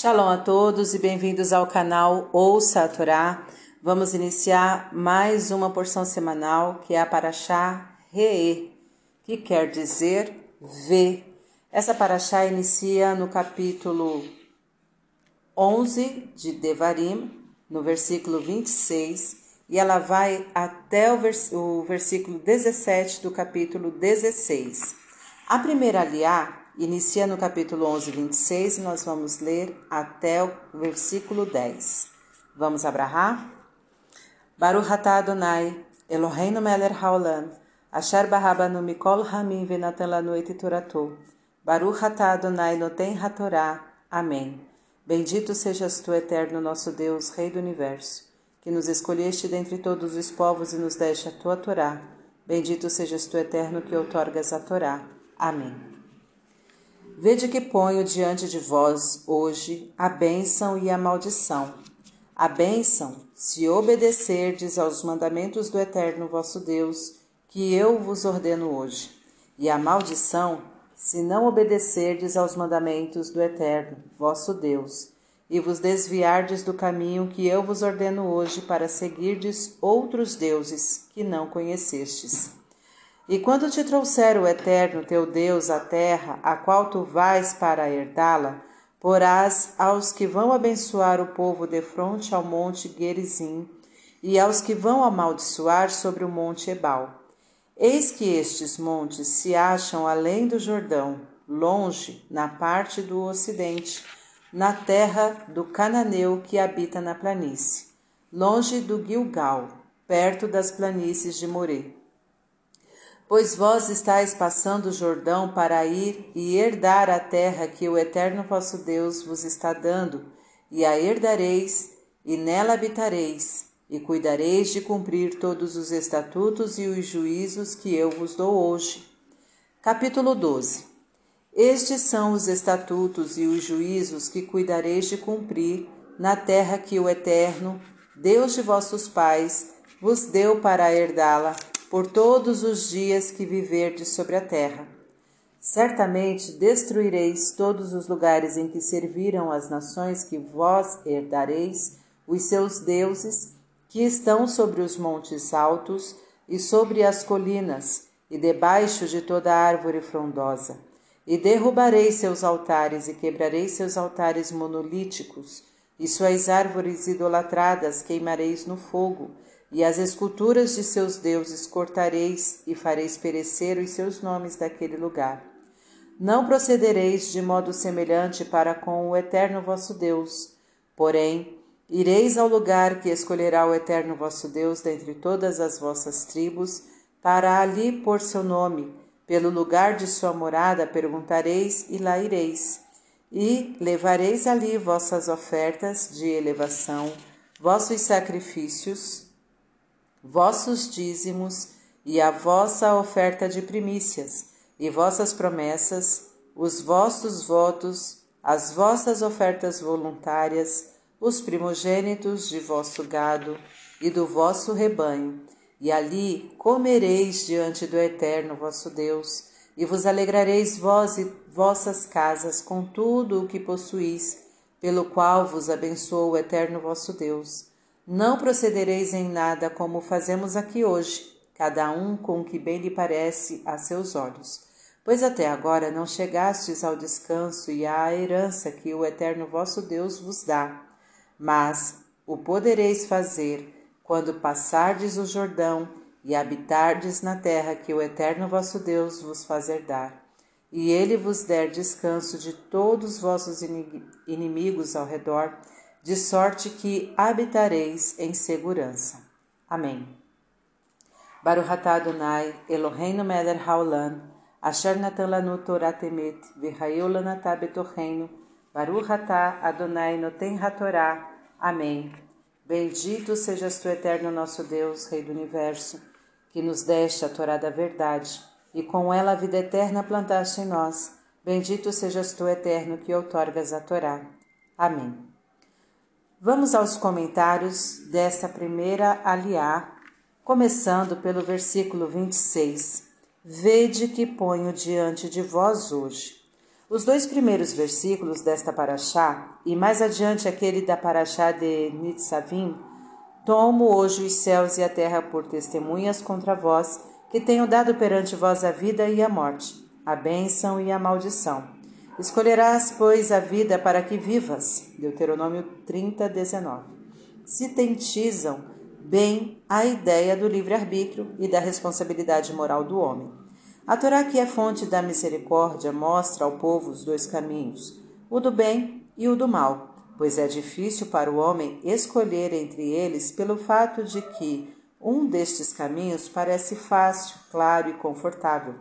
Shalom a todos e bem-vindos ao canal Ouça a Torá. Vamos iniciar mais uma porção semanal que é a Paraxá Re'e, que quer dizer vê. Essa Paraxá inicia no capítulo 11 de Devarim, no versículo 26, e ela vai até o, vers o versículo 17 do capítulo 16. A primeira aliá inicia no capítulo 11, 26 e nós vamos ler até o versículo 10. Vamos abrahar? Baruch atah Adonai, Eloheinu melech haolam, asher barabanu mikol hamim venatan lanu et toratou. Baruch atah Adonai noten hatorá. Amém. Bendito sejas tu, eterno nosso Deus, Rei do Universo, que nos escolheste dentre todos os povos e nos deste a tua Torá. Bendito sejas tu, eterno, que outorgas a Torá. Amém. Vede que ponho diante de vós hoje a bênção e a maldição. A bênção, se obedecerdes aos mandamentos do Eterno vosso Deus, que eu vos ordeno hoje, e a maldição, se não obedecerdes aos mandamentos do Eterno vosso Deus, e vos desviardes do caminho que eu vos ordeno hoje para seguirdes outros deuses que não conhecestes. E quando te trouxer o Eterno teu Deus à terra, a qual tu vais para herdá-la, porás aos que vão abençoar o povo de fronte ao monte Gerizim, e aos que vão amaldiçoar sobre o monte Ebal. Eis que estes montes se acham além do Jordão, longe, na parte do ocidente, na terra do cananeu que habita na planície, longe do Gilgal, perto das planícies de Morê. Pois vós estáis passando o Jordão para ir e herdar a terra que o Eterno vosso Deus vos está dando, e a herdareis, e nela habitareis, e cuidareis de cumprir todos os estatutos e os juízos que eu vos dou hoje. Capítulo 12 Estes são os estatutos e os juízos que cuidareis de cumprir na terra que o Eterno, Deus de vossos pais, vos deu para herdá-la por todos os dias que viverdes sobre a terra. Certamente destruireis todos os lugares em que serviram as nações que vós herdareis, os seus deuses, que estão sobre os montes altos e sobre as colinas, e debaixo de toda árvore frondosa. E derrubarei seus altares e quebrarei seus altares monolíticos, e suas árvores idolatradas queimareis no fogo, e as esculturas de seus deuses cortareis e fareis perecer os seus nomes daquele lugar. Não procedereis de modo semelhante para com o eterno vosso Deus, porém, ireis ao lugar que escolherá o eterno vosso Deus dentre todas as vossas tribos, para ali pôr seu nome, pelo lugar de sua morada perguntareis e lá ireis. E levareis ali vossas ofertas de elevação, vossos sacrifícios, vossos dízimos e a vossa oferta de primícias, e vossas promessas, os vossos votos, as vossas ofertas voluntárias, os primogênitos de vosso gado e do vosso rebanho, e ali comereis diante do Eterno vosso Deus, e vos alegrareis vós e vossas casas com tudo o que possuís, pelo qual vos abençoou o Eterno vosso Deus não procedereis em nada como fazemos aqui hoje, cada um com o que bem lhe parece a seus olhos. Pois até agora não chegastes ao descanso e à herança que o Eterno vosso Deus vos dá. Mas o podereis fazer quando passardes o Jordão e habitardes na terra que o Eterno vosso Deus vos fazer dar. E ele vos der descanso de todos os vossos inimigos ao redor, de sorte que habitareis em segurança. Amém. Baruch atah Adonai, Eloheinu melech haolam, asher natan lanu Torah temet, v'hayeu lanatah betocheinu, Baruch atah Adonai noten hatorá. Amém. Bendito sejas tu, eterno nosso Deus, Rei do Universo, que nos deste a Torá da verdade, e com ela a vida eterna plantaste em nós. Bendito sejas tu, eterno, que outorgas a Torá. Amém. Vamos aos comentários desta primeira aliá, começando pelo versículo 26. Vede que ponho diante de vós hoje. Os dois primeiros versículos desta paraxá e mais adiante aquele da paraxá de Nitzavim, tomo hoje os céus e a terra por testemunhas contra vós, que tenho dado perante vós a vida e a morte, a bênção e a maldição. Escolherás, pois, a vida para que vivas. Deuteronômio 30, 19. Sintetizam bem a ideia do livre-arbítrio e da responsabilidade moral do homem. A Torá, que é fonte da misericórdia, mostra ao povo os dois caminhos, o do bem e o do mal, pois é difícil para o homem escolher entre eles pelo fato de que um destes caminhos parece fácil, claro e confortável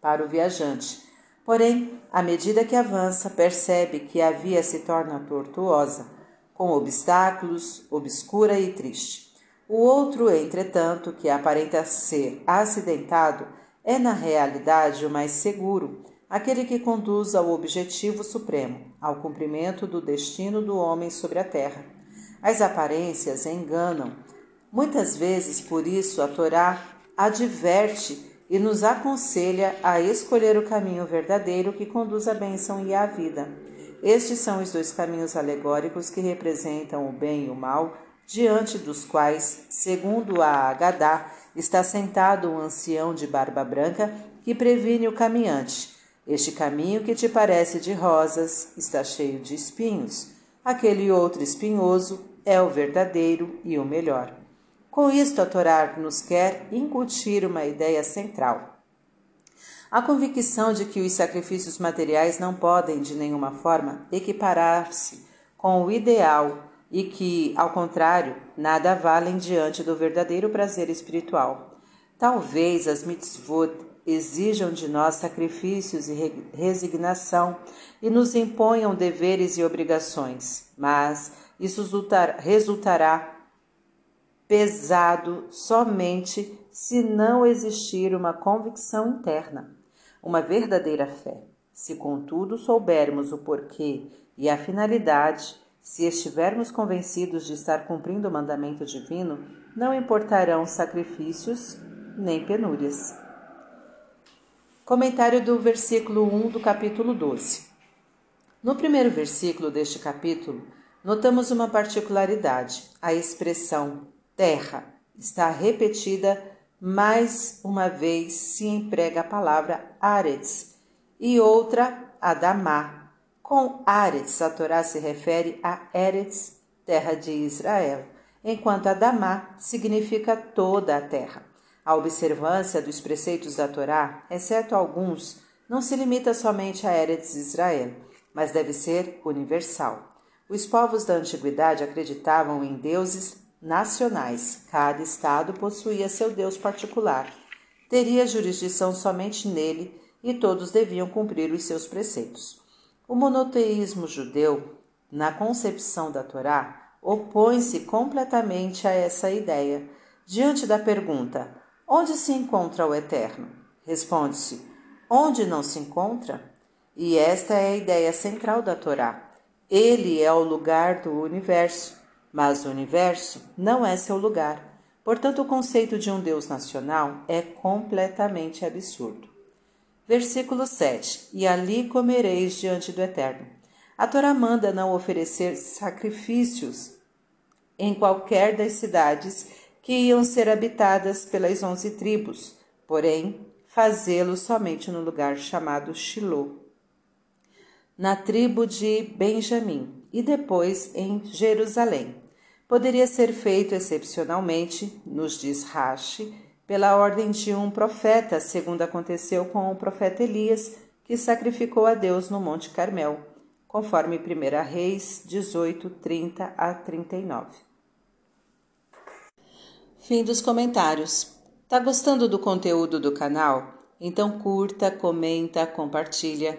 para o viajante. Porém, à medida que avança, percebe que a via se torna tortuosa, com obstáculos, obscura e triste. O outro, entretanto, que aparenta ser acidentado, é na realidade o mais seguro, aquele que conduz ao objetivo supremo, ao cumprimento do destino do homem sobre a terra. As aparências enganam. Muitas vezes, por isso, a Torá adverte e nos aconselha a escolher o caminho verdadeiro que conduz à bênção e à vida. Estes são os dois caminhos alegóricos que representam o bem e o mal, diante dos quais, segundo a Agadá, está sentado um ancião de barba branca que previne o caminhante. Este caminho que te parece de rosas está cheio de espinhos. Aquele outro espinhoso é o verdadeiro e o melhor. Com isto, a Torá nos quer incutir uma ideia central. A convicção de que os sacrifícios materiais não podem, de nenhuma forma, equiparar-se com o ideal e que, ao contrário, nada valem diante do verdadeiro prazer espiritual. Talvez as mitzvot exijam de nós sacrifícios e resignação e nos imponham deveres e obrigações, mas isso resultará pesado somente se não existir uma convicção interna, uma verdadeira fé. Se, contudo, soubermos o porquê e a finalidade, se estivermos convencidos de estar cumprindo o mandamento divino, não importarão sacrifícios nem penúrias. Comentário do versículo 1 do capítulo 12. No primeiro versículo deste capítulo, notamos uma particularidade. A expressão terra está repetida mais uma vez se emprega a palavra aretz e outra adamá, com Aretz, a Torá se refere a Eretz, terra de Israel, enquanto Adamá significa toda a terra. A observância dos preceitos da Torá, exceto alguns, não se limita somente a Eretz Israel, mas deve ser universal. Os povos da antiguidade acreditavam em deuses nacionais. Cada estado possuía seu deus particular. Teria jurisdição somente nele e todos deviam cumprir os seus preceitos. O monoteísmo judeu, na concepção da Torá, opõe-se completamente a essa ideia. Diante da pergunta: onde se encontra o Eterno? Responde-se: onde não se encontra? E esta é a ideia central da Torá. Ele é o lugar do universo, mas o universo não é seu lugar. Portanto, o conceito de um Deus nacional é completamente absurdo. Versículo 7: E ali comereis diante do Eterno. A Torá manda não oferecer sacrifícios em qualquer das cidades que iam ser habitadas pelas onze tribos, porém fazê-lo somente no lugar chamado Shilô, na tribo de Benjamim, e depois em Jerusalém. Poderia ser feito excepcionalmente, nos diz Rashi, pela ordem de um profeta, segundo aconteceu com o profeta Elias, que sacrificou a Deus no Monte Carmel, conforme 1 Reis 18, 30 a 39. Fim dos comentários. Tá gostando do conteúdo do canal? Então curta, comenta, compartilha.